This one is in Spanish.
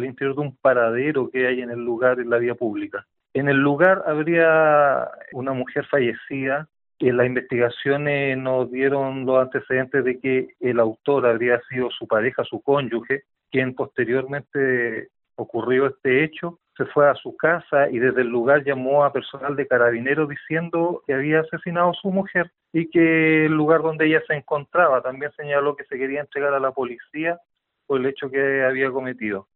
al interior de un paradero que hay en el lugar, en la vía pública. En el lugar habría una mujer fallecida. En las investigaciones nos dieron los antecedentes de que el autor habría sido su pareja, su cónyuge, quien posteriormente ocurrió este hecho, se fue a su casa y desde el lugar llamó a personal de carabineros diciendo que había asesinado a su mujer y que el lugar donde ella se encontraba también señaló que se quería entregar a la policía por el hecho que había cometido.